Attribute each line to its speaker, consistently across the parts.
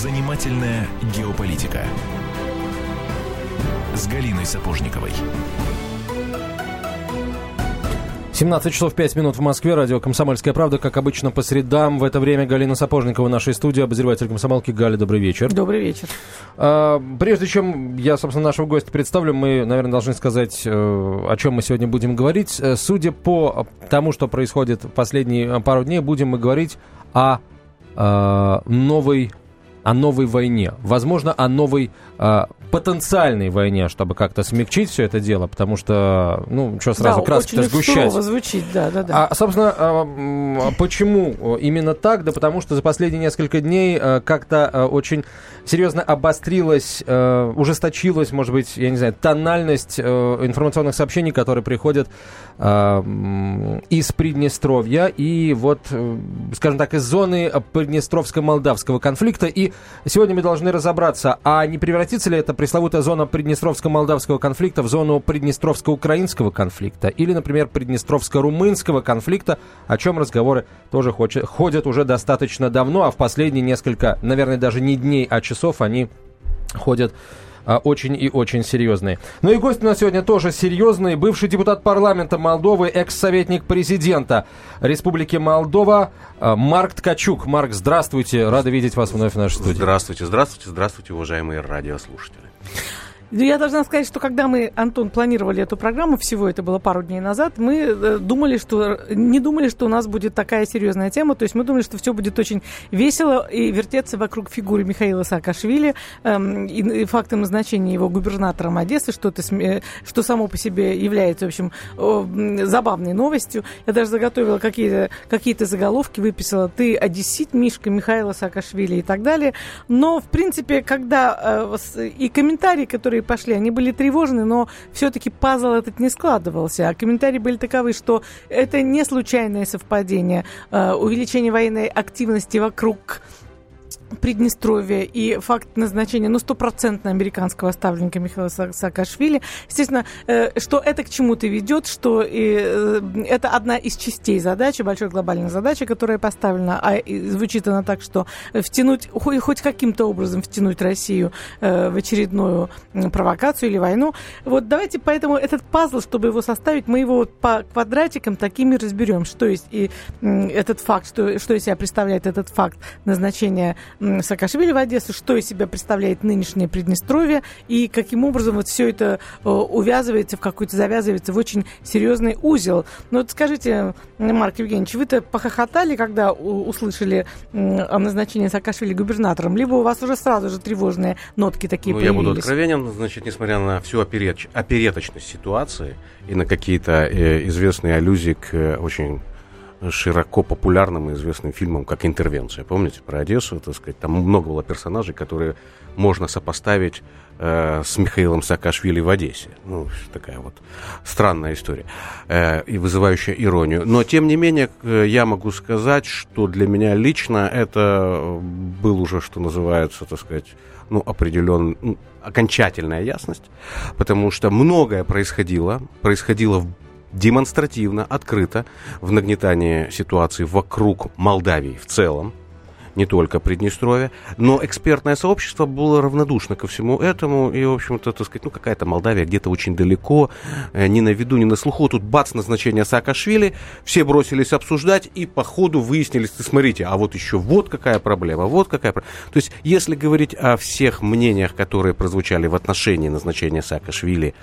Speaker 1: Занимательная геополитика с Галиной Сапожниковой.
Speaker 2: 17 часов 5 минут в Москве. Радио «Комсомольская правда». Как обычно, по средам. В это время Галина Сапожникова в нашей студии. Обозреватель комсомолки. Галя, добрый вечер.
Speaker 3: Добрый вечер.
Speaker 2: А, прежде чем я, собственно, нашего гостя представлю, мы, наверное, должны сказать, э, о чем мы сегодня будем говорить. Э, судя по тому, что происходит в последние пару дней, будем мы говорить о э, новой о новой войне, возможно, о новой э, потенциальной войне, чтобы как-то смягчить все это дело, потому что, ну, что сразу да, краски-то сгущать.
Speaker 3: звучит, да, да, да.
Speaker 2: А, собственно, а, почему именно так? Да потому что за последние несколько дней а, как-то а, очень серьезно обострилась, а, ужесточилась, может быть, я не знаю, тональность а, информационных сообщений, которые приходят а, из Приднестровья и вот, скажем так, из зоны Приднестровско-Молдавского конфликта. И сегодня мы должны разобраться, а не превратится ли это пресловутая зона Приднестровско-молдавского конфликта в зону Приднестровско-украинского конфликта или, например, Приднестровско-румынского конфликта, о чем разговоры тоже ходят уже достаточно давно, а в последние несколько, наверное, даже не дней, а часов они ходят очень и очень серьезные. Ну и гость у нас сегодня тоже серьезный. Бывший депутат парламента Молдовы, экс-советник президента Республики Молдова а, Марк Ткачук. Марк, здравствуйте. Рады видеть вас вновь в нашей студии.
Speaker 4: Здравствуйте, здравствуйте, здравствуйте, уважаемые радиослушатели.
Speaker 3: Ну, я должна сказать, что когда мы, Антон, планировали эту программу, всего это было пару дней назад, мы э, думали, что не думали, что у нас будет такая серьезная тема. То есть мы думали, что все будет очень весело и вертеться вокруг фигуры Михаила Саакашвили эм, и, и фактом назначения его губернатором Одессы, что, это, что само по себе является, в общем, э, забавной новостью. Я даже заготовила какие-то какие заголовки, выписала «Ты одессит, Мишка, Михаила Саакашвили» и так далее. Но, в принципе, когда э, и комментарии, которые которые пошли, они были тревожны, но все-таки пазл этот не складывался. А комментарии были таковы, что это не случайное совпадение. Э, увеличение военной активности вокруг Приднестровье и факт назначения, ну, стопроцентно американского ставленника Михаила Саакашвили. Естественно, э, что это к чему-то ведет, что и, э, это одна из частей задачи, большой глобальной задачи, которая поставлена, а звучит она так, что втянуть, хоть, каким-то образом втянуть Россию э, в очередную провокацию или войну. Вот давайте поэтому этот пазл, чтобы его составить, мы его по квадратикам такими разберем, что есть и этот факт, что, что из себя представляет этот факт назначения Саакашвили в Одессу, что из себя представляет нынешнее Приднестровье и каким образом вот все это э, увязывается в какой-то, завязывается в очень серьезный узел. Но вот скажите, Марк Евгеньевич, вы-то похохотали, когда услышали о назначении Саакашвили губернатором, либо у вас уже сразу же тревожные нотки такие ну, появились?
Speaker 4: Я буду откровенен, значит, несмотря на всю опереч... опереточность ситуации и на какие-то э, известные аллюзии к э, очень широко популярным и известным фильмом, как «Интервенция». Помните про Одессу, так сказать? Там много было персонажей, которые можно сопоставить э, с Михаилом Саакашвили в Одессе. Ну, такая вот странная история э, и вызывающая иронию. Но, тем не менее, э, я могу сказать, что для меня лично это был уже, что называется, так сказать, ну, определен, ну, окончательная ясность, потому что многое происходило, происходило в демонстративно, открыто в нагнетании ситуации вокруг Молдавии в целом, не только Приднестровья, но экспертное сообщество было равнодушно ко всему этому, и, в общем-то, так сказать, ну, какая-то Молдавия где-то очень далеко, э, ни на виду, ни на слуху, тут бац, назначение Саакашвили, все бросились обсуждать, и по ходу выяснились, смотрите, а вот еще вот какая проблема, вот какая проблема. То есть, если говорить о всех мнениях, которые прозвучали в отношении назначения Саакашвили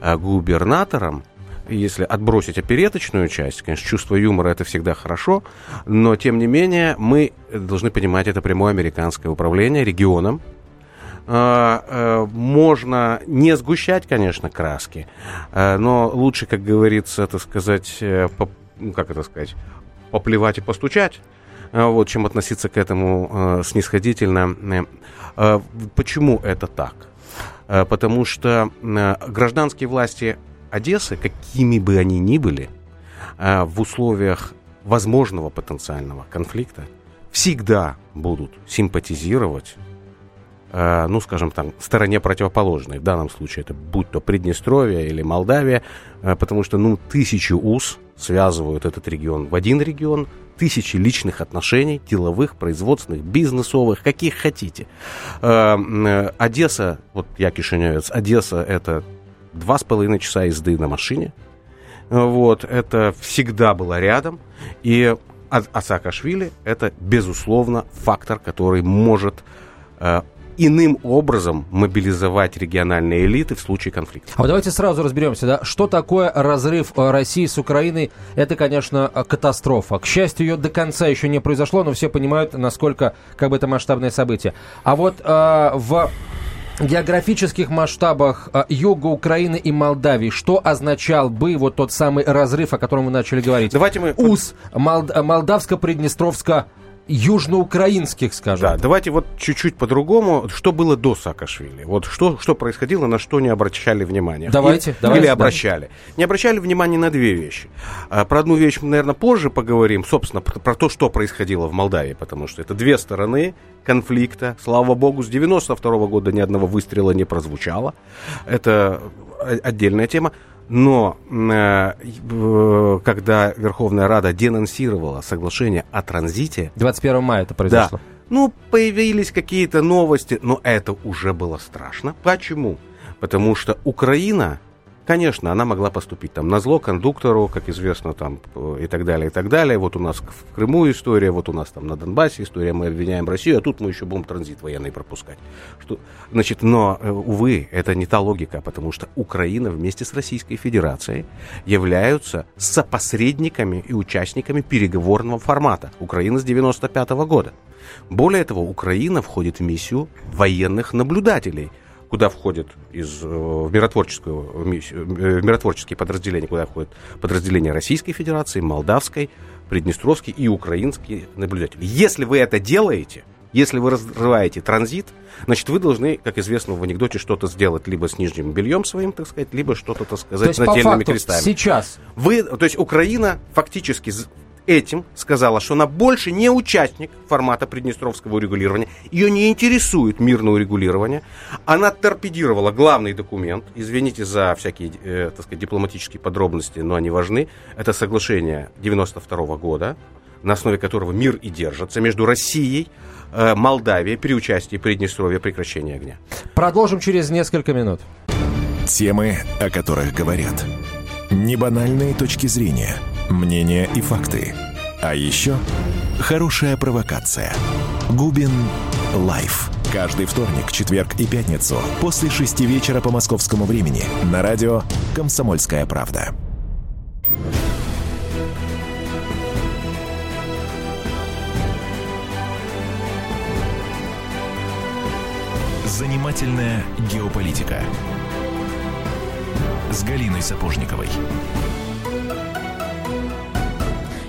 Speaker 4: э, губернатором, если отбросить опереточную часть, конечно, чувство юмора это всегда хорошо, но тем не менее мы должны понимать, это прямое американское управление регионом, а, а, можно не сгущать, конечно, краски, а, но лучше, как говорится, это сказать, э, ну, как это сказать, поплевать и постучать, вот, чем относиться к этому снисходительно. Почему это так? Потому что гражданские власти Одессы, какими бы они ни были, а, в условиях возможного потенциального конфликта всегда будут симпатизировать э, ну, скажем там, стороне противоположной. В данном случае это будь то Приднестровье или Молдавия, э, потому что, ну, тысячи уз связывают этот регион в один регион, тысячи личных отношений, деловых, производственных, бизнесовых, каких хотите. Э, Одесса, вот я кишиневец, Одесса это два с половиной часа езды на машине. Вот, это всегда было рядом. И а, а Саакашвили это, безусловно, фактор, который может э, иным образом мобилизовать региональные элиты в случае конфликта.
Speaker 2: А вот давайте сразу разберемся, да, что такое разрыв э, России с Украиной? Это, конечно, э, катастрофа. К счастью, ее до конца еще не произошло, но все понимают, насколько как бы это масштабное событие. А вот э, в географических масштабах э, юга Украины и Молдавии, что означал бы вот тот самый разрыв, о котором мы начали говорить?
Speaker 4: Давайте мы...
Speaker 2: УС, Молд... Молдавско-Приднестровско южноукраинских, скажем.
Speaker 4: Да, давайте вот чуть-чуть по-другому. Что было до Саакашвили? Вот что, что происходило, на что не обращали внимания?
Speaker 2: Давайте,
Speaker 4: или,
Speaker 2: давайте.
Speaker 4: Или обращали. Да. Не обращали внимания на две вещи. А, про одну вещь мы, наверное, позже поговорим, собственно, про, про то, что происходило в Молдавии, потому что это две стороны конфликта. Слава богу, с 92 -го года ни одного выстрела не прозвучало. Это отдельная тема. Но э, когда Верховная Рада денонсировала соглашение о транзите...
Speaker 2: 21 мая это произошло.
Speaker 4: Да, ну, появились какие-то новости, но это уже было страшно. Почему? Потому что Украина Конечно, она могла поступить там на зло кондуктору, как известно, там э, и так далее, и так далее. Вот у нас в Крыму история, вот у нас там на Донбассе история, мы обвиняем Россию, а тут мы еще будем транзит военный пропускать. Что, значит, но, э, увы, это не та логика, потому что Украина вместе с Российской Федерацией являются сопосредниками и участниками переговорного формата. Украина с 95 -го года. Более того, Украина входит в миссию военных наблюдателей – куда входят из, э, в, миротворческую, э, в миротворческие подразделения, куда входят подразделения Российской Федерации, Молдавской, Приднестровский и украинские наблюдатели. Если вы это делаете, если вы разрываете транзит, значит, вы должны, как известно в анекдоте, что-то сделать либо с нижним бельем своим, так сказать, либо что-то, так сказать,
Speaker 2: то есть,
Speaker 4: нательными
Speaker 2: факту,
Speaker 4: крестами.
Speaker 2: Сейчас.
Speaker 4: Вы, то есть Украина фактически этим сказала, что она больше не участник формата приднестровского урегулирования. Ее не интересует мирное урегулирование. Она торпедировала главный документ. Извините за всякие, э, так сказать, дипломатические подробности, но они важны. Это соглашение 92 года, на основе которого мир и держится между Россией, э, Молдавией при участии Приднестровья прекращения огня.
Speaker 2: Продолжим через несколько минут.
Speaker 1: Темы, о которых говорят. Небанальные точки зрения – мнения и факты. А еще хорошая провокация. Губин Live. Каждый вторник, четверг и пятницу после шести вечера по московскому времени на радио «Комсомольская правда». Занимательная геополитика с Галиной Сапожниковой.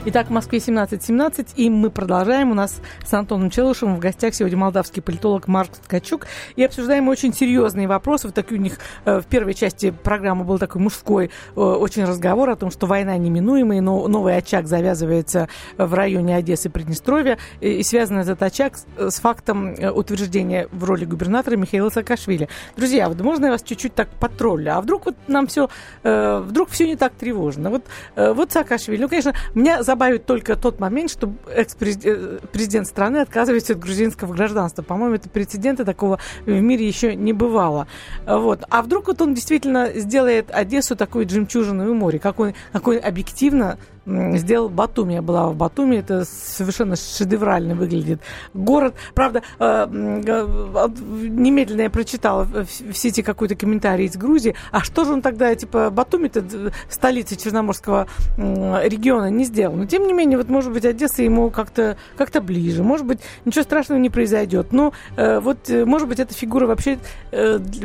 Speaker 3: Итак, в Москве 17.17, и мы продолжаем. У нас с Антоном Челышевым в гостях сегодня молдавский политолог Марк Ткачук. И обсуждаем очень серьезные вопросы. Вот такие у них э, в первой части программы был такой мужской э, очень разговор о том, что война неминуемая, но новый очаг завязывается в районе Одессы и Приднестровья. И, связан этот очаг с, с фактом э, утверждения в роли губернатора Михаила Саакашвили. Друзья, вот можно я вас чуть-чуть так потроллю? А вдруг вот нам все, вдруг все не так тревожно? Вот, вот Саакашвили, ну, конечно, меня забавляет добавить только тот момент, что экс-президент э, страны отказывается от грузинского гражданства. По-моему, это прецедента такого в мире еще не бывало. Вот. А вдруг вот он действительно сделает Одессу такой жемчужиной море, как он, как он объективно сделал Батуми. Я была в Батуми, это совершенно шедеврально выглядит город. Правда, э, э, немедленно я прочитала в сети какой-то комментарий из Грузии. А что же он тогда, типа, Батуми-то столица Черноморского региона не сделал? Но, тем не менее, вот, может быть, Одесса ему как-то как ближе. Может быть, ничего страшного не произойдет. Но э, вот, может быть, эта фигура вообще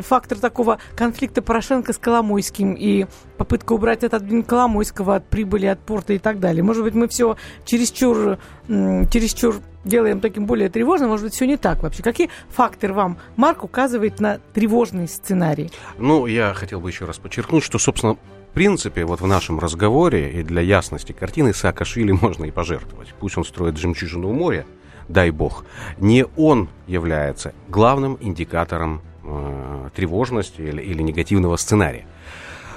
Speaker 3: фактор такого конфликта Порошенко с Коломойским и попытка убрать от Коломойского от прибыли от порта и так далее. Может быть, мы все чересчур, чересчур делаем таким более тревожным, может быть, все не так вообще. Какие факторы вам, Марк, указывает на тревожный сценарий?
Speaker 4: Ну, я хотел бы еще раз подчеркнуть, что, собственно, в принципе, вот в нашем разговоре и для ясности картины Саакашвили можно и пожертвовать. Пусть он строит жемчужину у моря, дай бог, не он является главным индикатором э, тревожности или, или негативного сценария.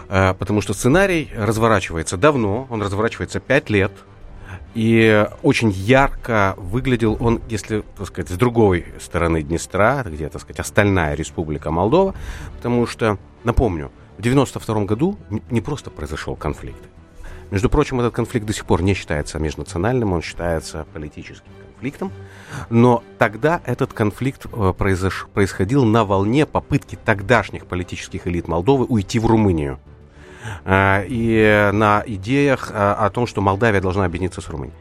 Speaker 4: Э, потому что сценарий разворачивается давно, он разворачивается 5 лет, и очень ярко выглядел он, если, так сказать, с другой стороны Днестра, где, так сказать, остальная республика Молдова, потому что, напомню, в 92 году не просто произошел конфликт. Между прочим, этот конфликт до сих пор не считается межнациональным, он считается политическим конфликтом. Но тогда этот конфликт э, произош... происходил на волне попытки тогдашних политических элит Молдовы уйти в Румынию. Э, и на идеях э, о том, что Молдавия должна объединиться с Румынией.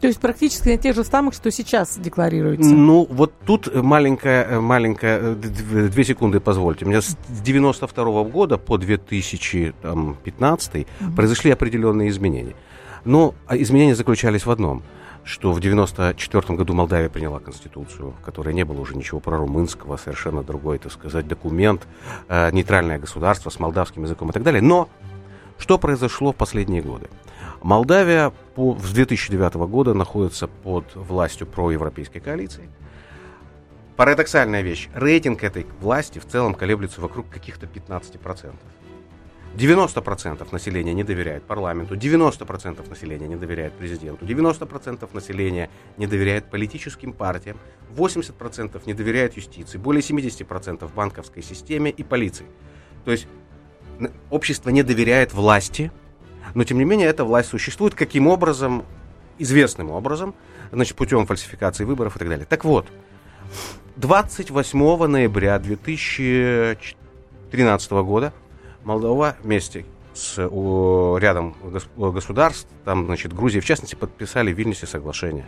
Speaker 3: То есть практически на тех же самых, что сейчас декларируется.
Speaker 4: Ну, вот тут маленькая, маленькая, две секунды позвольте. У меня с 92 -го года по 2015 mm -hmm. произошли определенные изменения. Но а изменения заключались в одном – что в 1994 году Молдавия приняла конституцию, в которой не было уже ничего прорумынского, совершенно другой, так сказать, документ, э, нейтральное государство с молдавским языком и так далее. Но что произошло в последние годы? Молдавия по, с 2009 года находится под властью проевропейской коалиции. Парадоксальная вещь. Рейтинг этой власти в целом колеблется вокруг каких-то 15%. 90% населения не доверяет парламенту, 90% населения не доверяет президенту, 90% населения не доверяет политическим партиям, 80% не доверяет юстиции, более 70% банковской системе и полиции. То есть общество не доверяет власти, но тем не менее эта власть существует. Каким образом? Известным образом, значит, путем фальсификации выборов и так далее. Так вот, 28 ноября 2013 года Молдова вместе с у, рядом государств, там, значит, Грузия в частности, подписали в Вильнюсе соглашение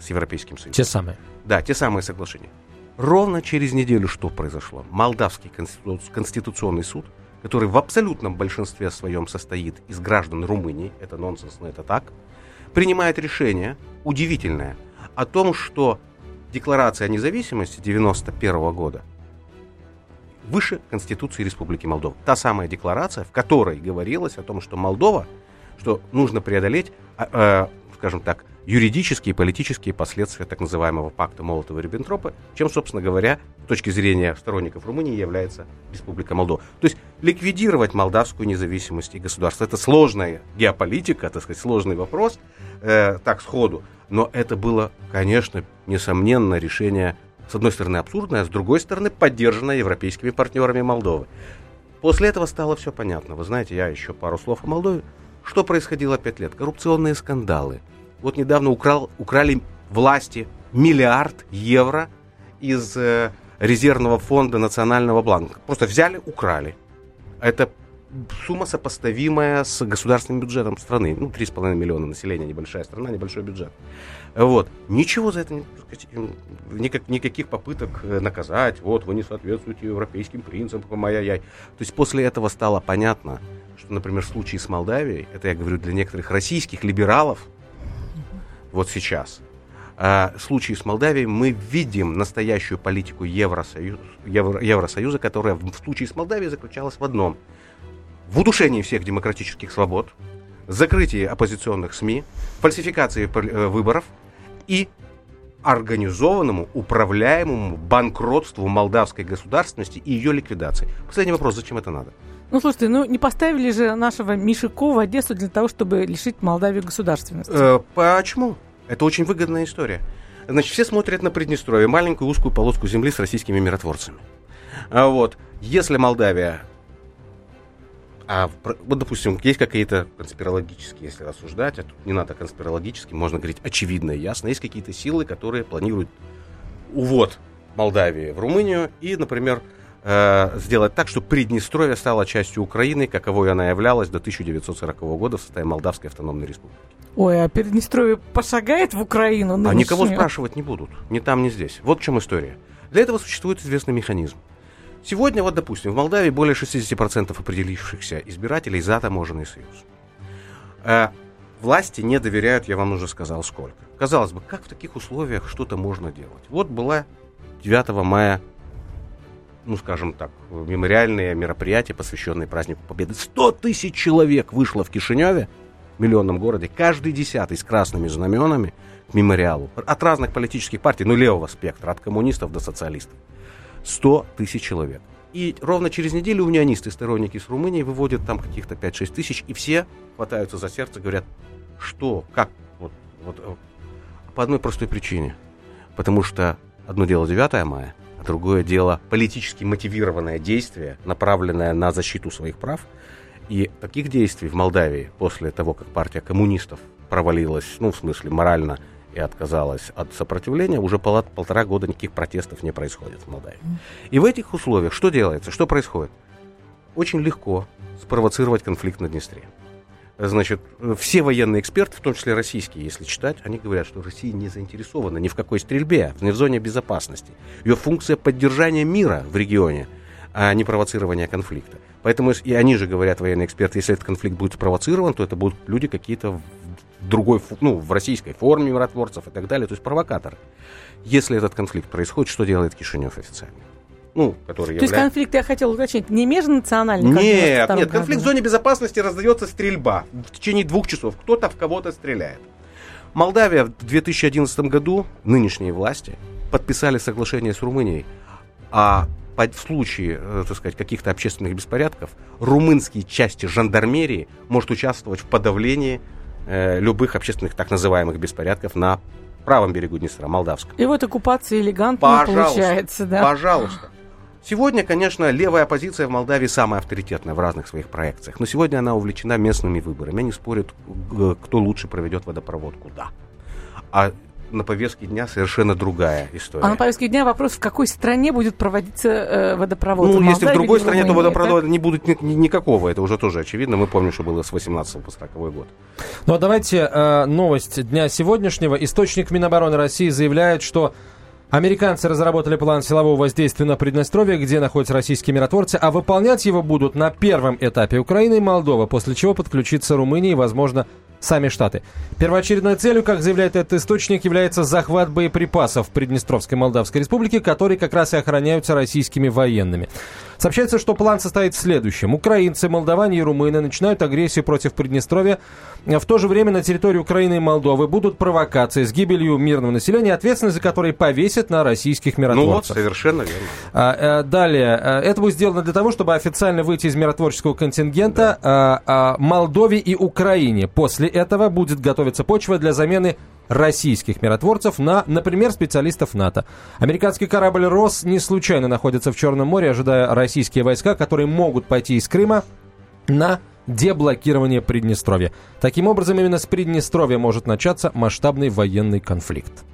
Speaker 4: с Европейским Союзом.
Speaker 2: Те самые.
Speaker 4: Да, те самые соглашения. Ровно через неделю что произошло? Молдавский конститу... конституционный суд, который в абсолютном большинстве своем состоит из граждан Румынии, это нонсенс, но это так, принимает решение, удивительное, о том, что Декларация о независимости 1991 года выше Конституции Республики Молдова. Та самая декларация, в которой говорилось о том, что Молдова, что нужно преодолеть, э, скажем так, юридические и политические последствия так называемого пакта Молотова-Риббентропа, чем, собственно говоря, с точки зрения сторонников Румынии является Республика Молдова. То есть ликвидировать молдавскую независимость и государство. Это сложная геополитика, так сказать, сложный вопрос, э, так сходу. Но это было, конечно, несомненно, решение с одной стороны, абсурдная, а с другой стороны, поддержанная европейскими партнерами Молдовы. После этого стало все понятно. Вы знаете, я еще пару слов о Молдове. Что происходило пять лет? Коррупционные скандалы. Вот недавно украл, украли власти миллиард евро из э, резервного фонда Национального банка. Просто взяли, украли. Это сумма сопоставимая с государственным бюджетом страны. Ну, 3,5 миллиона населения, небольшая страна, небольшой бюджет. Вот. Ничего за это, никак, никаких попыток э, наказать, вот, вы не соответствуете европейским принципам, ай-яй-яй. То есть после этого стало понятно, что, например, в случае с Молдавией, это я говорю для некоторых российских либералов, вот сейчас, а, в случае с Молдавией мы видим настоящую политику Евросоюза, Евро, Евросоюза, которая в случае с Молдавией заключалась в одном – в удушении всех демократических свобод, закрытии оппозиционных СМИ, фальсификации э, выборов и организованному, управляемому банкротству молдавской государственности и ее ликвидации. Последний вопрос, зачем это надо?
Speaker 3: Ну, слушайте, ну не поставили же нашего Мишико в Одессу для того, чтобы лишить Молдавию государственности?
Speaker 4: Э, почему? Это очень выгодная история. Значит, все смотрят на Приднестровье, маленькую узкую полоску земли с российскими миротворцами. А вот, если Молдавия а, вот, допустим, есть какие-то конспирологические, если рассуждать, а тут не надо конспирологически, можно говорить очевидно и ясно, есть какие-то силы, которые планируют увод Молдавии в Румынию и, например, э, сделать так, чтобы Приднестровье стало частью Украины, каковой она являлась до 1940 года в составе Молдавской автономной республики.
Speaker 3: Ой, а Приднестровье пошагает в Украину?
Speaker 4: Нынешнюю? А никого спрашивать не будут. Ни там, ни здесь. Вот в чем история. Для этого существует известный механизм. Сегодня, вот, допустим, в Молдавии более 60% определившихся избирателей за таможенный союз. Э, власти не доверяют, я вам уже сказал, сколько. Казалось бы, как в таких условиях что-то можно делать? Вот была 9 мая, ну, скажем так, мемориальное мероприятие, посвященное празднику Победы. 100 тысяч человек вышло в Кишиневе миллионном городе, каждый десятый с красными знаменами к мемориалу. От разных политических партий, ну, левого спектра, от коммунистов до социалистов. 100 тысяч человек. И ровно через неделю унионисты, сторонники с Румынии, выводят там каких-то 5-6 тысяч, и все хватаются за сердце, говорят, что, как, вот, вот, э, по одной простой причине. Потому что одно дело 9 мая, а другое дело политически мотивированное действие, направленное на защиту своих прав. И таких действий в Молдавии после того, как партия коммунистов провалилась, ну, в смысле, морально и отказалась от сопротивления, уже пол, полтора года никаких протестов не происходит в Молдавии. И в этих условиях что делается? Что происходит? Очень легко спровоцировать конфликт на Днестре. Значит, все военные эксперты, в том числе российские, если читать, они говорят, что Россия не заинтересована ни в какой стрельбе, не в зоне безопасности. Ее функция поддержания мира в регионе, а не провоцирования конфликта. Поэтому и они же говорят, военные эксперты, если этот конфликт будет спровоцирован, то это будут люди какие-то другой, ну, в российской форме миротворцев и так далее, то есть провокаторы. Если этот конфликт происходит, что делает Кишинев официально?
Speaker 3: Ну, который То является... есть конфликт, я хотел уточнить, не межнациональный?
Speaker 4: Нет, нет, конфликт в зоне безопасности раздается стрельба в течение двух часов. Кто-то в кого-то стреляет. Молдавия в 2011 году, нынешние власти, подписали соглашение с Румынией о в случае, э, так сказать, каких-то общественных беспорядков, румынские части жандармерии может участвовать в подавлении э, любых общественных так называемых беспорядков на правом берегу Днестра, молдавском.
Speaker 3: И вот оккупация элегантно получается, да?
Speaker 4: Пожалуйста. Сегодня, конечно, левая оппозиция в Молдавии самая авторитетная в разных своих проекциях. Но сегодня она увлечена местными выборами. Они спорят, кто лучше проведет водопровод куда. А на повестке дня совершенно другая история.
Speaker 3: А на повестке дня вопрос, в какой стране будет проводиться э, водопровод?
Speaker 4: Ну, если в другой стране, то водопровода так? не будет ни, ни, никакого. Это уже тоже очевидно. Мы помним, что было с 18 по 40 год.
Speaker 2: Ну, а давайте э, новость дня сегодняшнего. Источник Минобороны России заявляет, что Американцы разработали план силового воздействия на Приднестровье, где находятся российские миротворцы, а выполнять его будут на первом этапе Украина и Молдова, после чего подключится Румыния и, возможно, сами Штаты. Первоочередной целью, как заявляет этот источник, является захват боеприпасов в Приднестровской Молдавской Республике, которые как раз и охраняются российскими военными. Сообщается, что план состоит в следующем. Украинцы, молдаване и румыны начинают агрессию против Приднестровья. В то же время на территории Украины и Молдовы будут провокации с гибелью мирного населения, ответственность за которые повесят на российских миротворцев. Ну вот,
Speaker 4: совершенно верно.
Speaker 2: А, а, далее. А, это будет сделано для того, чтобы официально выйти из миротворческого контингента да. а, а, Молдове и Украине. После этого будет готовиться почва для замены российских миротворцев на, например, специалистов НАТО. Американский корабль «Рос» не случайно находится в Черном море, ожидая российские войска, которые могут пойти из Крыма на деблокирование Приднестровья. Таким образом, именно с Приднестровья может начаться масштабный военный конфликт.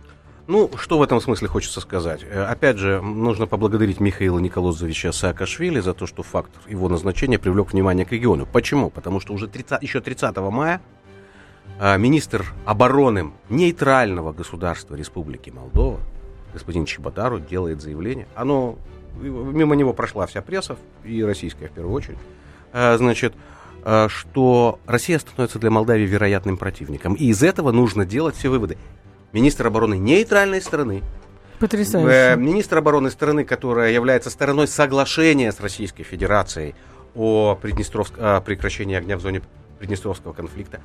Speaker 4: Ну, что в этом смысле хочется сказать? Э, опять же, нужно поблагодарить Михаила Николозовича Саакашвили за то, что факт его назначения привлек внимание к региону. Почему? Потому что уже 30, еще 30 мая министр обороны нейтрального государства Республики Молдова, господин Чеботару, делает заявление. Оно, мимо него прошла вся пресса, и российская в первую очередь, а, значит, а, что Россия становится для Молдавии вероятным противником. И из этого нужно делать все выводы. Министр обороны нейтральной страны,
Speaker 3: Потрясающе.
Speaker 4: Э, министр обороны страны, которая является стороной соглашения с Российской Федерацией о, Приднестровск... о прекращении огня в зоне Приднестровского конфликта,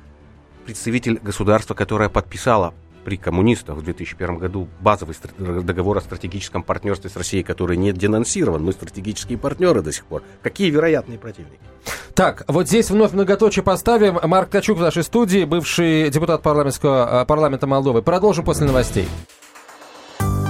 Speaker 4: представитель государства, которое подписало при коммунистах в 2001 году базовый договор о стратегическом партнерстве с Россией, который не денонсирован. Мы стратегические партнеры до сих пор. Какие вероятные противники?
Speaker 2: Так, вот здесь вновь многоточие поставим. Марк Качук в нашей студии, бывший депутат парламентского, парламента Молдовы. Продолжим после новостей.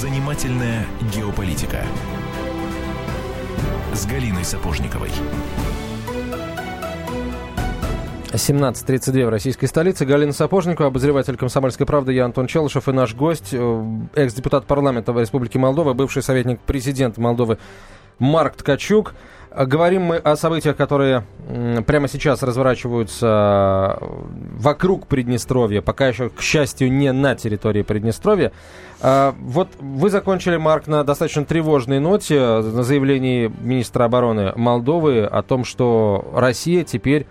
Speaker 1: Занимательная геополитика с Галиной Сапожниковой.
Speaker 2: 17.32 в российской столице. Галина Сапожникова, обозреватель «Комсомольской правды». Я Антон Челышев и наш гость, э, экс-депутат парламента Республики Молдова, бывший советник президента Молдовы Марк Ткачук. Говорим мы о событиях, которые прямо сейчас разворачиваются вокруг Приднестровья, пока еще, к счастью, не на территории Приднестровья. А, вот вы закончили, Марк, на достаточно тревожной ноте, на заявлении министра обороны Молдовы о том, что Россия теперь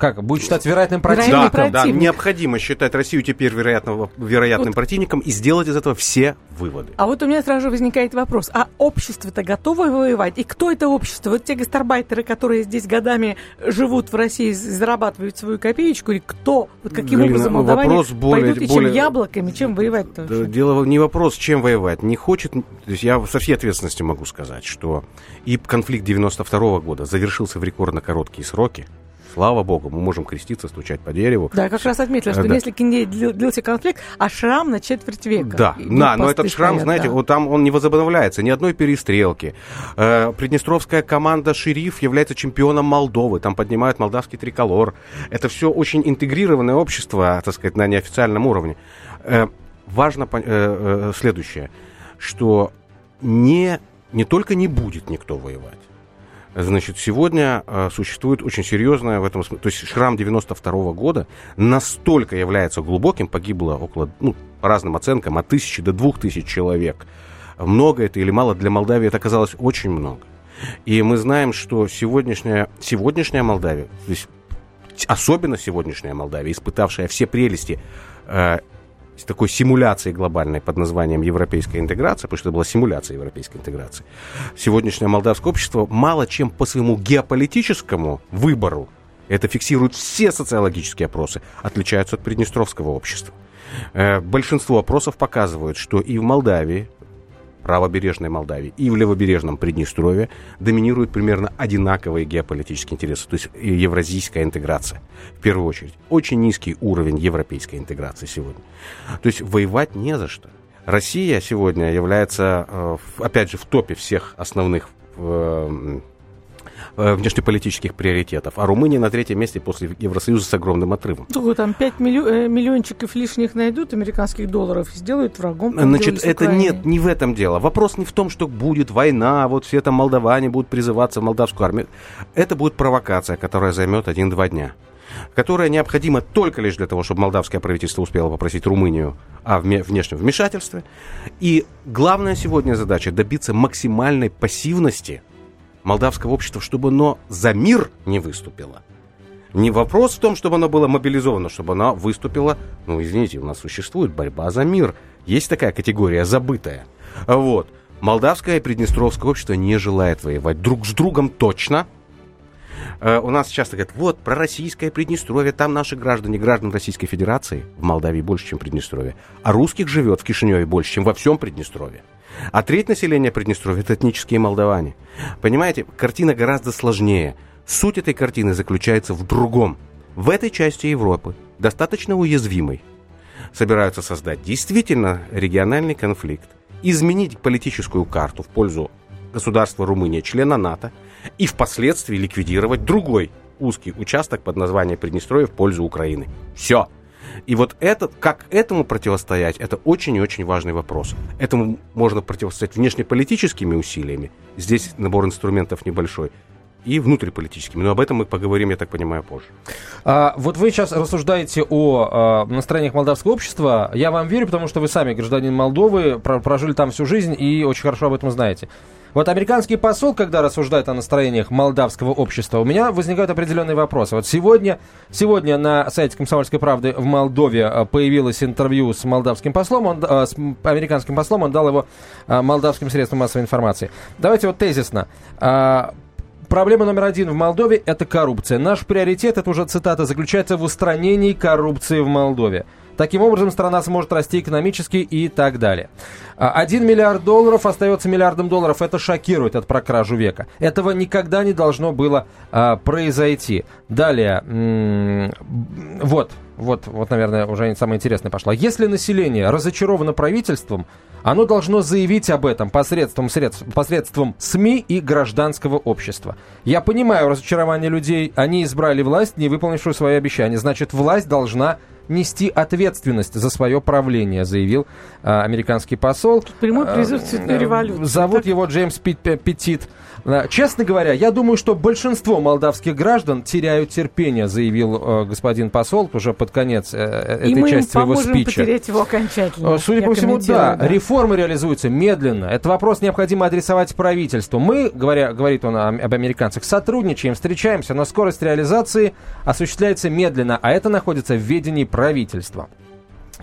Speaker 2: как, будет считать вероятным противником?
Speaker 4: Да, да, необходимо считать Россию теперь вероятного, вероятным вот. противником и сделать из этого все выводы.
Speaker 3: А вот у меня сразу же возникает вопрос, а общество-то готово воевать? И кто это общество? Вот те гастарбайтеры, которые здесь годами живут в России, зарабатывают свою копеечку, и кто? Вот каким Галина, образом молдаване вопрос более, пойдут и более... чем яблоками, чем воевать-то?
Speaker 4: Да, дело не вопрос, чем воевать. Не хочет, то есть я со всей ответственностью могу сказать, что и конфликт 92 -го года завершился в рекордно короткие сроки, Слава богу, мы можем креститься, стучать по дереву.
Speaker 3: Да, как раз отметила, что да. если длился конфликт, а шрам на четверть века.
Speaker 4: Да, да но этот шрам, стоят, знаете, да. вот там он не возобновляется, ни одной перестрелки. Э, приднестровская команда «Шериф» является чемпионом Молдовы, там поднимают молдавский триколор. Это все очень интегрированное общество, так сказать, на неофициальном уровне. Э, важно э, э, следующее, что не, не только не будет никто воевать, Значит, сегодня э, существует очень серьезная в этом смысле, то есть шрам 92 -го года настолько является глубоким, погибло около, ну, по разным оценкам, от тысячи до двух тысяч человек. Много это или мало для Молдавии, это оказалось очень много. И мы знаем, что сегодняшняя, сегодняшняя Молдавия, то есть особенно сегодняшняя Молдавия, испытавшая все прелести э, такой симуляции глобальной под названием европейская интеграция, потому что это была симуляция европейской интеграции, сегодняшнее молдавское общество мало чем по своему геополитическому выбору, это фиксируют все социологические опросы, отличаются от приднестровского общества. Э, большинство опросов показывают, что и в Молдавии, правобережной Молдавии и в левобережном Приднестровье доминируют примерно одинаковые геополитические интересы, то есть евразийская интеграция в первую очередь. Очень низкий уровень европейской интеграции сегодня. То есть воевать не за что. Россия сегодня является, э, опять же, в топе всех основных э, Э, внешнеполитических приоритетов. А Румыния на третьем месте после Евросоюза с огромным отрывом.
Speaker 3: Сколько там 5 миллион, э, миллиончиков лишних найдут американских долларов и сделают врагом.
Speaker 4: Значит, это нет, не в этом дело. Вопрос не в том, что будет война, вот все там молдаване будут призываться в молдавскую армию. Это будет провокация, которая займет один-два дня которая необходима только лишь для того, чтобы молдавское правительство успело попросить Румынию о внешнем вмешательстве. И главная сегодня задача добиться максимальной пассивности молдавского общества, чтобы оно за мир не выступило. Не вопрос в том, чтобы оно было мобилизовано, чтобы оно выступило, ну, извините, у нас существует борьба за мир. Есть такая категория забытая. Вот. Молдавское и Приднестровское общество не желает воевать друг с другом точно. Э, у нас часто говорят, вот, про российское Приднестровье, там наши граждане, граждан Российской Федерации, в Молдавии больше, чем в Приднестровье. А русских живет в Кишиневе больше, чем во всем Приднестровье. А треть населения Приднестровья – это этнические молдаване. Понимаете, картина гораздо сложнее. Суть этой картины заключается в другом. В этой части Европы, достаточно уязвимой, собираются создать действительно региональный конфликт, изменить политическую карту в пользу государства Румыния, члена НАТО, и впоследствии ликвидировать другой узкий участок под названием Приднестровье в пользу Украины. Все. И вот это, как этому противостоять, это очень и очень важный вопрос. Этому можно противостоять внешнеполитическими усилиями. Здесь набор инструментов небольшой и внутриполитическими. Но об этом мы поговорим, я так понимаю, позже.
Speaker 2: А, вот вы сейчас рассуждаете о а, настроениях молдавского общества. Я вам верю, потому что вы сами гражданин Молдовы, прожили там всю жизнь и очень хорошо об этом знаете. Вот американский посол, когда рассуждает о настроениях молдавского общества, у меня возникают определенные вопросы. Вот сегодня, сегодня на сайте «Комсомольской правды» в Молдове э, появилось интервью с молдавским послом, он, э, с американским послом, он дал его э, молдавским средствам массовой информации. Давайте вот тезисно. Проблема номер один в Молдове – это коррупция. Наш приоритет, это уже цитата, заключается в устранении коррупции в Молдове. Таким образом, страна сможет расти экономически и так далее. А, один миллиард долларов остается миллиардом долларов. Это шокирует от про кражу века. Этого никогда не должно было а, произойти. Далее, м- вот, вот, вот, наверное, уже самое интересное пошло. Если население разочаровано правительством, оно должно заявить об этом посредством, средств, посредством СМИ и гражданского общества. Я понимаю разочарование людей. Они избрали власть, не выполнившую свои обещания. Значит, власть должна нести ответственность за свое правление, заявил а, американский посол.
Speaker 3: Прямой призыв цветной
Speaker 2: Э,
Speaker 3: революции.
Speaker 2: Зовут
Speaker 3: Так?
Speaker 2: его Джеймс Пит- Пе- Петит. Э, Честно говоря, я думаю, что большинство молдавских граждан теряют терпение, заявил э, господин посол уже под конец э,
Speaker 3: И
Speaker 2: этой
Speaker 3: мы им
Speaker 2: части своего спича.
Speaker 3: потерять его окончательно.
Speaker 2: Э, Судя
Speaker 3: Я
Speaker 2: по всему,
Speaker 3: комментирую,
Speaker 2: да. Реформы реализуются медленно. Это вопрос необходимо адресовать правительству. Мы, говоря, говорит он об американцах, сотрудничаем, встречаемся, но скорость реализации осуществляется медленно, а это находится в ведении правительства.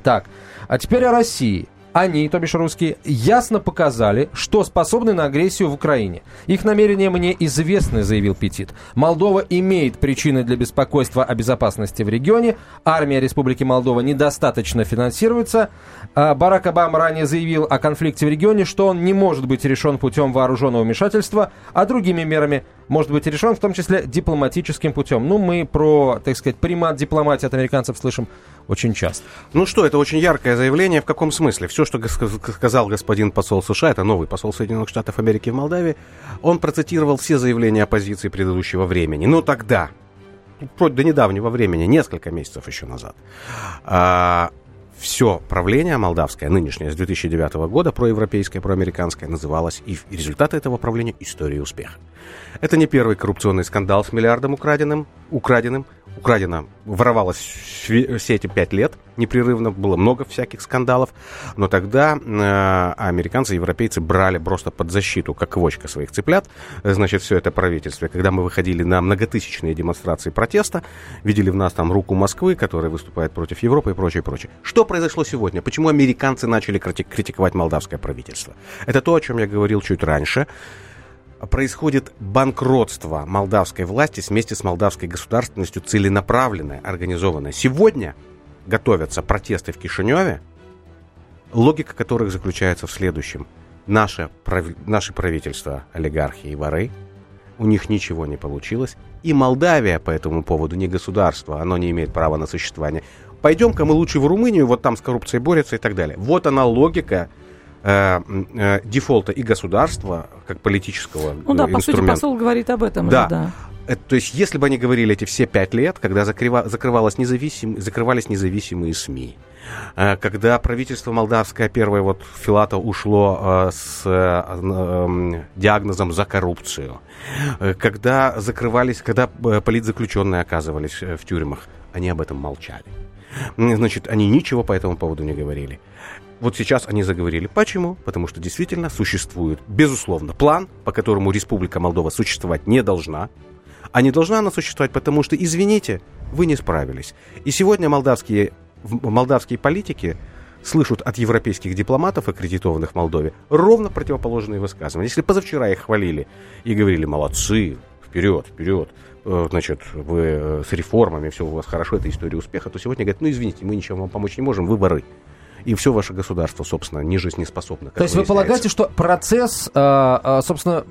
Speaker 2: Так, а теперь о России. Они, то бишь русские, ясно показали, что способны на агрессию в Украине. Их намерения мне известны, заявил Петит. Молдова имеет причины для беспокойства о безопасности в регионе. Армия Республики Молдова недостаточно финансируется. А Барак Обама ранее заявил о конфликте в регионе, что он не может быть решен путем вооруженного вмешательства, а другими мерами может быть решен, в том числе дипломатическим путем. Ну, мы про, так сказать, примат дипломатии от американцев слышим очень часто.
Speaker 4: Ну что, это очень яркое заявление. В каком смысле? Все, что сказал господин посол США, это новый посол Соединенных Штатов Америки в Молдавии, он процитировал все заявления оппозиции предыдущего времени. Но тогда, вплоть до недавнего времени, несколько месяцев еще назад, все правление молдавское, нынешнее, с 2009 года, проевропейское, проамериканское, называлось, и результаты этого правления – история успеха. Это не первый коррупционный скандал с миллиардом украденным, украденным. Украдено, воровалось все эти пять лет непрерывно, было много всяких скандалов. Но тогда э, американцы, европейцы брали просто под защиту, как квочка своих цыплят, значит, все это правительство. Когда мы выходили на многотысячные демонстрации протеста, видели в нас там руку Москвы, которая выступает против Европы и прочее, прочее. Что произошло сегодня? Почему американцы начали крити- критиковать молдавское правительство? Это то, о чем я говорил чуть раньше происходит банкротство молдавской власти вместе с молдавской государственностью целенаправленное, организованное. Сегодня готовятся протесты в Кишиневе, логика которых заключается в следующем. Наше, прави- наши правительства, олигархи и воры, у них ничего не получилось. И Молдавия по этому поводу не государство, оно не имеет права на существование. Пойдем-ка мы лучше в Румынию, вот там с коррупцией борются и так далее. Вот она логика э, э, дефолта и государства как политического
Speaker 3: Ну да,
Speaker 4: э,
Speaker 3: по сути, посол говорит об этом.
Speaker 4: Да.
Speaker 3: же, да.
Speaker 4: Это, то есть, если бы они говорили эти все пять лет, когда закрыва- закрывалось независим, закрывались независимые СМИ, э, когда правительство молдавское первое, вот Филатов ушло э, с э, э, диагнозом за коррупцию, когда закрывались, когда политзаключенные оказывались в тюрьмах, они об этом молчали. Значит, они ничего по этому поводу не говорили. Вот сейчас они заговорили. Почему? Потому что действительно существует, безусловно, план, по которому Республика Молдова существовать не должна. А не должна она существовать, потому что, извините, вы не справились. И сегодня молдавские, молдавские политики слышат от европейских дипломатов, аккредитованных в Молдове, ровно противоположные высказывания. Если позавчера их хвалили и говорили, молодцы, вперед, вперед, э, значит, вы э, с реформами, все у вас хорошо, это история успеха, то сегодня говорят, ну извините, мы ничем вам помочь не можем, вы воры. И все ваше государство, собственно, не жизнеспособно. как
Speaker 2: То есть вы полагаете, что процесс, э, э, собственно,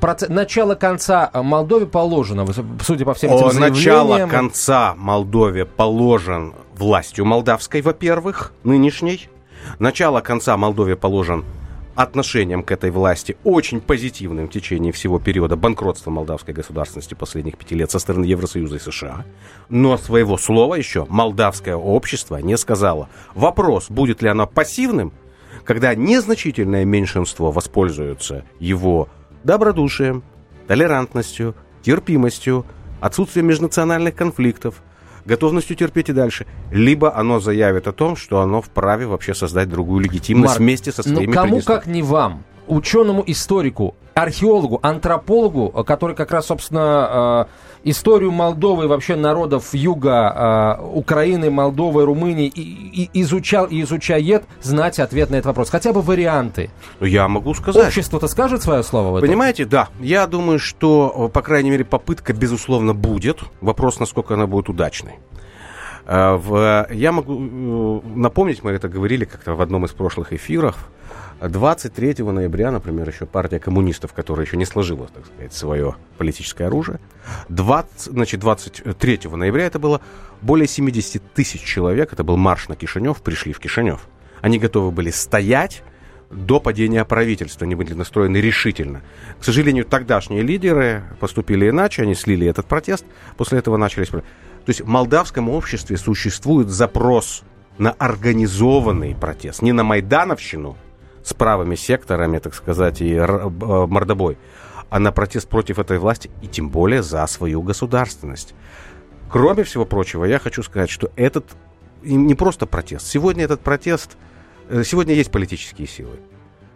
Speaker 2: проце- начало-конца Молдове положено, судя по всем этим
Speaker 4: О, начало конца Молдове положен властью молдавской, во-первых, нынешней. Начало конца Молдове положен отношением к этой власти очень позитивным в течение всего периода банкротства молдавской государственности последних пяти лет со стороны Евросоюза и США. Но своего слова еще молдавское общество не сказало. Вопрос, будет ли оно пассивным, когда незначительное меньшинство воспользуется его добродушием, толерантностью, терпимостью, отсутствием межнациональных конфликтов, готовностью терпеть и дальше. Либо оно заявит о том, что оно вправе вообще создать другую легитимность
Speaker 2: Марк,
Speaker 4: вместе со
Speaker 2: Ну,
Speaker 4: своими
Speaker 2: кому
Speaker 4: предисловиями.
Speaker 2: как не вам, ученому историку, археологу, антропологу, э, который как раз, собственно, э, историю Молдовы и вообще народов юга э, Украины, Молдовы, Румынии и- и- изучал и изучает, знать ответ на этот вопрос. Хотя бы варианты.
Speaker 4: Я могу сказать.
Speaker 2: Общество-то скажет свое слово?
Speaker 4: Понимаете, да. Я думаю, что, по крайней мере, попытка, безусловно, будет. Вопрос, насколько она будет удачной. В- Я могу напомнить, мы это говорили как-то в одном из прошлых эфиров. 23 ноября, например, еще партия коммунистов, которая еще не сложила, так сказать, свое политическое оружие. 20, значит, 23 ноября это было более 70 тысяч человек, это был марш на Кишинев, пришли в Кишинев. Они готовы были стоять до падения правительства. Они были настроены решительно. К сожалению, тогдашние лидеры поступили иначе, они слили этот протест. После этого начались... То есть в молдавском обществе существует запрос на организованный протест, не на майдановщину с правыми секторами, так сказать, и э, мордобой, а на протест против этой власти и тем более за свою государственность. Кроме всего прочего, я хочу сказать, что этот не просто протест. Сегодня этот протест, э, сегодня есть политические силы.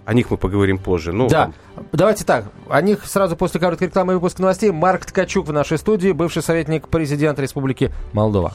Speaker 4: О них мы поговорим позже. Ну,
Speaker 2: да, давайте так. О них сразу после короткой рекламы и выпуска новостей. Марк Ткачук в нашей студии, бывший советник президента Республики Молдова.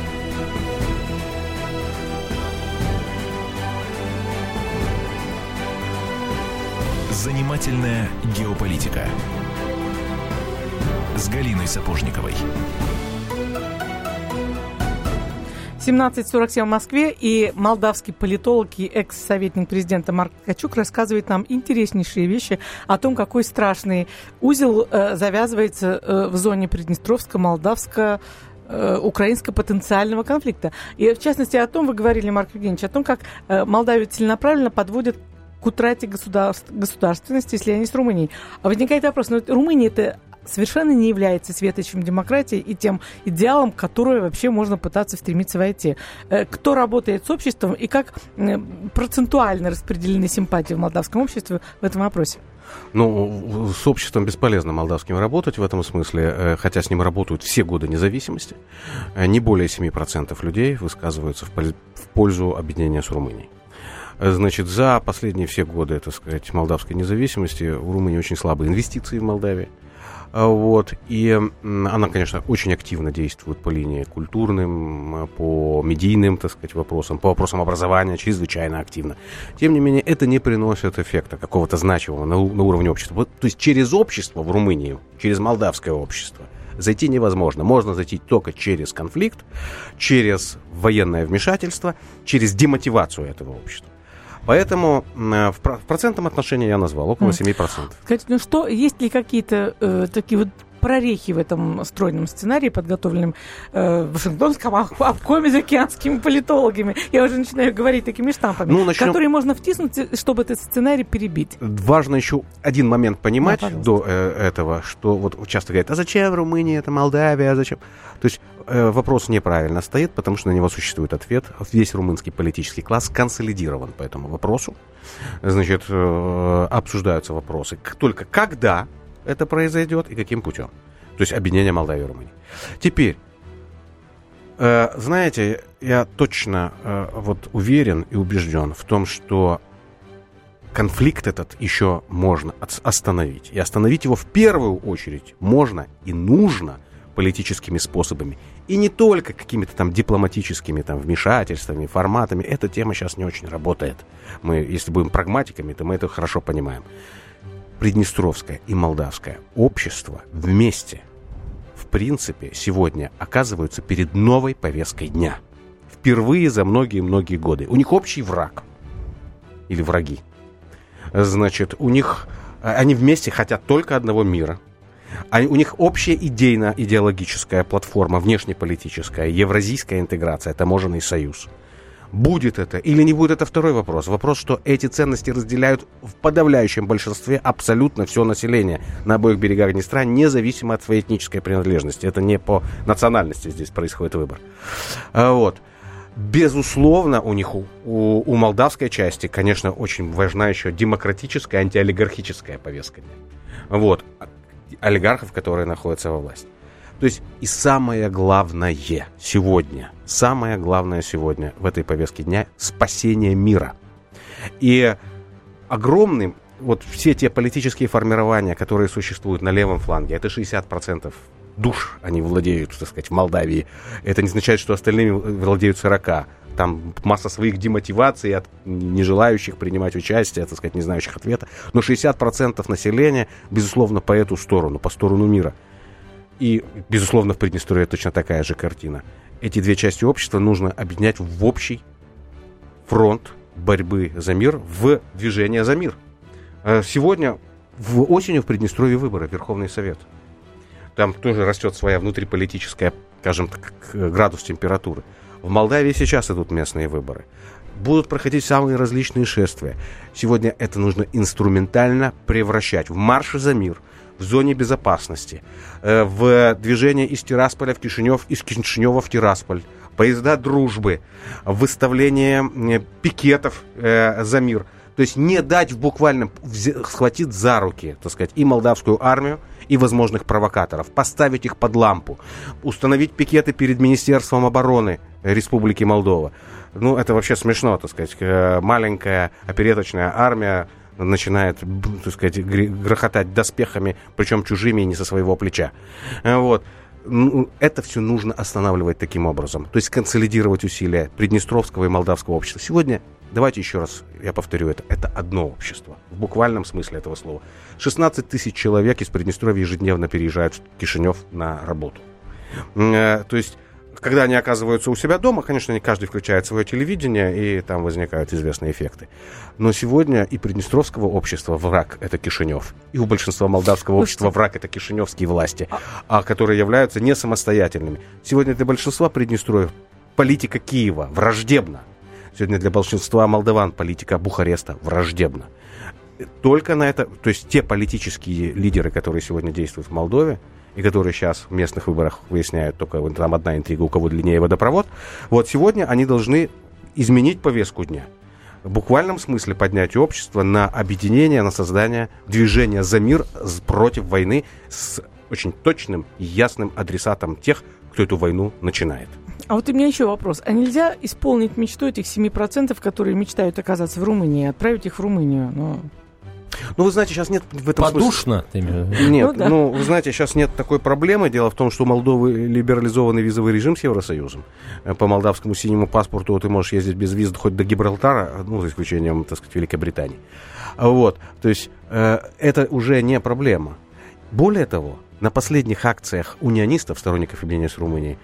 Speaker 1: Занимательная геополитика с Галиной Сапожниковой.
Speaker 3: 17.47 в Москве, и молдавский политолог и экс-советник президента Марк Ткачук рассказывает нам интереснейшие вещи о том, какой страшный узел э, завязывается э, в зоне Приднестровска-Молдавска э, украинско-потенциального конфликта. И в частности о том вы говорили, Марк Евгеньевич, о том, как э, Молдавию целенаправленно подводят к утрате государств, государственности, если они с Румынией. А возникает вопрос, ну Румыния это совершенно не является светочем демократии и тем идеалом, который вообще можно пытаться стремиться войти. Э, кто работает с обществом и как э, процентуально распределены симпатии в молдавском обществе в этом вопросе?
Speaker 4: Ну, с обществом бесполезно молдавским работать в этом смысле, э, хотя с ним работают все годы независимости. Не более 7% людей высказываются в пользу объединения с Румынией. Значит, за последние все годы, так сказать, молдавской независимости у Румынии очень слабые инвестиции в Молдавии. А, вот. И она, конечно, очень активно действует по линии культурным, по медийным, так сказать, вопросам, по вопросам образования, чрезвычайно активно. Тем не менее, это не приносит эффекта какого-то значимого на, на уровне общества. Вот, то есть через общество в Румынии, через молдавское общество, зайти невозможно. Можно зайти только через конфликт, через военное вмешательство, через демотивацию этого общества. Поэтому в, процентном отношении я назвал около 7%.
Speaker 3: Скажите, ну что, есть ли какие-то э, такие вот прорехи в этом стройном сценарии, подготовленном э, Вашингтонском обкоме океанскими политологами. Я уже начинаю говорить такими штампами, ну, начнем... которые можно втиснуть, чтобы этот сценарий перебить.
Speaker 4: Важно еще один момент понимать да, до э, этого, что вот часто говорят, а зачем Румыния, это Молдавия, а зачем? То есть э, вопрос неправильно стоит, потому что на него существует ответ. Весь румынский политический класс консолидирован по этому вопросу. Значит, э, обсуждаются вопросы только когда это произойдет и каким путем. То есть объединение Молдавии и Румынии. Теперь, э, знаете, я точно э, вот уверен и убежден в том, что конфликт этот еще можно остановить. И остановить его в первую очередь можно и нужно политическими способами. И не только какими-то там дипломатическими там вмешательствами, форматами. Эта тема сейчас не очень работает. Мы, если будем прагматиками, то мы это хорошо понимаем. Приднестровское и молдавское общество вместе, в принципе, сегодня оказываются перед новой повесткой дня. Впервые за многие-многие годы. У них общий враг. Или враги. Значит, у них... Они вместе хотят только одного мира. Они, у них общая идейно-идеологическая платформа, внешнеполитическая, евразийская интеграция, таможенный союз – Будет это или не будет, это второй вопрос. Вопрос, что эти ценности разделяют в подавляющем большинстве абсолютно все население на обоих берегах Днестра, независимо от своей этнической принадлежности. Это не по национальности здесь происходит выбор. А, вот. Безусловно, у них, у, у молдавской части, конечно, очень важна еще демократическая, антиолигархическая повестка. Вот. Олигархов, которые находятся во власти. То есть и самое главное сегодня, самое главное сегодня в этой повестке дня – спасение мира. И огромным, вот все те политические формирования, которые существуют на левом фланге, это 60% душ они владеют, так сказать, в Молдавии. Это не означает, что остальными владеют 40. Там масса своих демотиваций от нежелающих принимать участие, так сказать, не знающих ответа. Но 60% населения, безусловно, по эту сторону, по сторону мира – и, безусловно, в Приднестровье точно такая же картина. эти две части общества нужно объединять в общий фронт борьбы за мир, в движение за мир. Э, сегодня в осенью в Приднестровье выборы, Верховный Совет. Там тоже растет своя внутриполитическая, скажем так, градус температуры. В Молдавии сейчас идут местные выборы. Будут проходить самые различные шествия. Сегодня это нужно инструментально превращать в марши за мир, в зоне безопасности, э, в движение из Тирасполя в Кишинев, из Кишинева в Тирасполь, поезда дружбы, выставление пикетов э, за мир. То есть не дать в буквальном схватить за руки, так сказать, и молдавскую армию, и возможных провокаторов, поставить их под лампу, установить пикеты перед Министерством обороны Республики Молдова. Ну, это вообще смешно, так сказать. Э, маленькая опереточная армия начинает, так сказать, грохотать доспехами, причем чужими и не со своего плеча. Э, вот. Ну, это все нужно останавливать таким образом. То есть консолидировать усилия Приднестровского и Молдавского общества. Сегодня, давайте еще раз, я повторю это, это одно общество. В буквальном смысле этого слова. 16 тысяч человек из Приднестровья ежедневно переезжают в Кишинев на работу. Э, то есть когда они оказываются у себя дома, конечно, не каждый включает свое телевидение, и там возникают известные эффекты. Но сегодня и Приднестровского общества враг – это Кишинев. И у большинства молдавского общества враг – это кишиневские власти, а, а которые являются не самостоятельными. Сегодня для большинства Приднестровья политика Киева враждебна. Сегодня для большинства молдаван политика Бухареста враждебна. Только на это, то есть те политические лидеры, которые сегодня действуют в Молдове, и которые сейчас в местных выборах выясняют только там одна интрига, у кого длиннее водопровод, вот сегодня они должны изменить повестку дня. В буквальном смысле поднять общество на объединение, на создание движения за мир против войны с очень точным и ясным адресатом тех, кто эту войну начинает.
Speaker 3: А вот у меня еще вопрос. А нельзя исполнить мечту этих 7%, которые мечтают оказаться в Румынии, отправить их в Румынию? Ну,
Speaker 4: ну, вы знаете, сейчас нет в этом
Speaker 2: Подушно?
Speaker 4: смысле... Нет, ну, да. ну, вы знаете, сейчас нет такой проблемы. Дело в том, что у Молдовы либерализованный визовый режим с Евросоюзом. Э, по молдавскому синему паспорту ты можешь ездить без виз хоть до Гибралтара, ну, за исключением, так сказать, Великобритании. Вот, то есть э, это уже не проблема. Более того, на последних акциях унионистов, сторонников объединения с Румынией,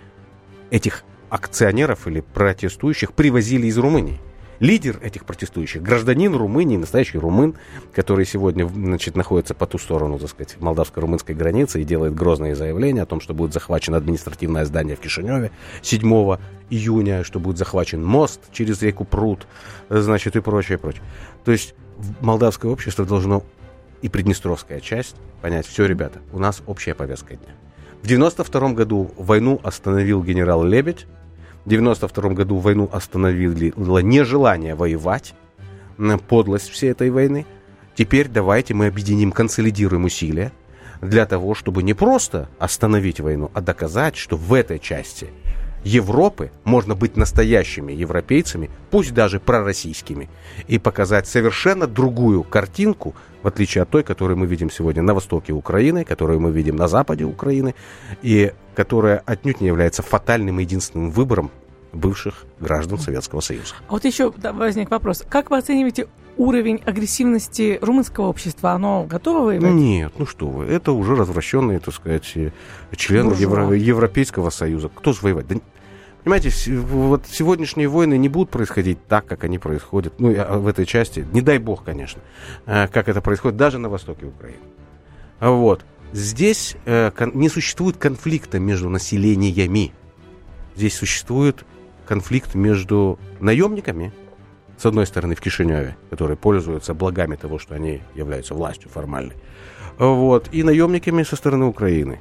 Speaker 4: этих акционеров или протестующих привозили из Румынии лидер этих протестующих, гражданин Румынии, настоящий румын, который сегодня значит, находится по ту сторону, так сказать, молдавско-румынской границы и делает грозные заявления о том, что будет захвачено административное здание в Кишиневе 7 июня, что будет захвачен мост через реку Пруд, значит, и прочее, прочее. То есть молдавское общество должно и приднестровская часть понять, все, ребята, у нас общая повестка дня. В 92 году войну остановил генерал Лебедь, в 1992 году войну остановило нежелание воевать, подлость всей этой войны. Теперь давайте мы объединим, консолидируем усилия для того, чтобы не просто остановить войну, а доказать, что в этой части Европы можно быть настоящими европейцами, пусть даже пророссийскими, и показать совершенно другую картинку, в отличие от той, которую мы видим сегодня на востоке Украины, которую мы видим на западе Украины, и которая отнюдь не является фатальным и единственным выбором бывших граждан Советского Союза.
Speaker 3: А вот еще возник вопрос. Как вы оцениваете уровень агрессивности румынского общества? Оно готово воевать?
Speaker 4: Нет, ну что вы, это уже развращенные, так сказать, члены Евро- Европейского Союза. Кто же воевать? Да, понимаете, вот сегодняшние войны не будут происходить так, как они происходят, ну, а, в этой части, не дай бог, конечно, э, как это происходит даже на востоке Украины. Вот. Здесь э, не существует конфликта между населениями. Здесь существует конфликт между наемниками, с одной стороны, в Кишиневе, которые пользуются благами того, что они являются властью формальной, вот, и наемниками со стороны Украины.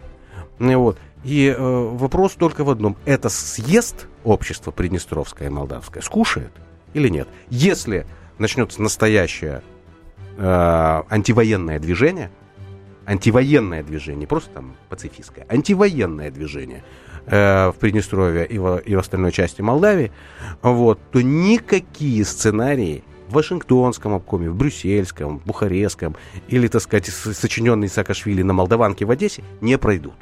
Speaker 4: Вот. И э, вопрос только в одном. Это съест общество Приднестровское и Молдавское? Скушает или нет? Если начнется настоящее э, антивоенное движение, антивоенное движение, не просто там пацифистское, антивоенное движение – э, в Приднестровье и в, и в остальной части Молдавии, вот, то никакие сценарии в Вашингтонском обкоме, в Брюссельском, в Бухарестском или, так сказать, сочиненные Саакашвили на Молдаванке в Одессе не пройдут.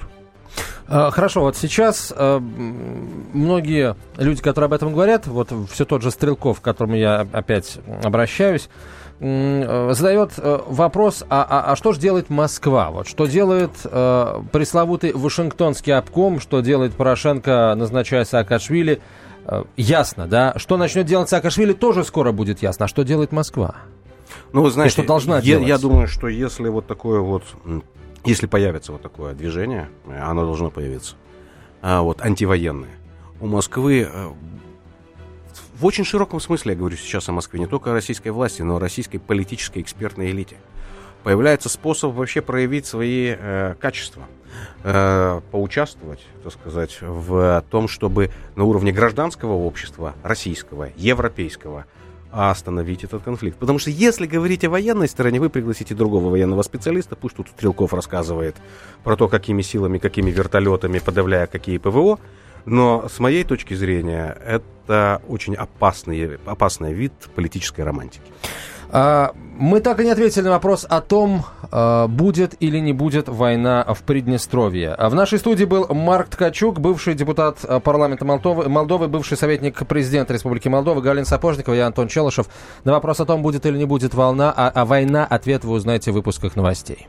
Speaker 2: А, хорошо, вот сейчас э, многие люди, которые об этом говорят, вот все тот же Стрелков, к которому я опять обращаюсь, э, задает э, вопрос, а, а, а что же делает Москва? Вот что делает э, пресловутый Вашингтонский обком, что делает Порошенко, назначая Саакашвили? Э, ясно, да? Что начнет делать Саакашвили, тоже скоро будет ясно. А что делает Москва?
Speaker 4: Ну, вы знаете,
Speaker 2: И что должна
Speaker 4: я,
Speaker 2: делать?
Speaker 4: я думаю, что если вот такое вот, если появится вот такое движение, э, оно должно появиться, а, вот антивоенное, у Москвы э, в очень широком смысле, я говорю сейчас о Москве, не только о российской власти, но о российской политической экспертной элите, появляется способ вообще проявить свои э, качества, э, поучаствовать, так сказать, в том, чтобы на уровне гражданского общества, российского, европейского, остановить этот конфликт. Потому что если говорить о военной стороне, вы пригласите другого военного специалиста, пусть тут Стрелков рассказывает про то, какими силами, какими вертолетами, подавляя какие ПВО, но с моей точки зрения это очень опасный, опасный вид политической романтики.
Speaker 2: А, Мы так и не ответили на вопрос о том, а, будет или не будет война в Приднестровье. А В нашей студии был Марк Ткачук, бывший депутат парламента Молдовы, Молдовы, бывший советник президента Республики Молдова, Галина Сапожникова, я Антон Челышев. На вопрос о том, будет или не будет волна, а, а война, ответ вы узнаете в выпусках новостей.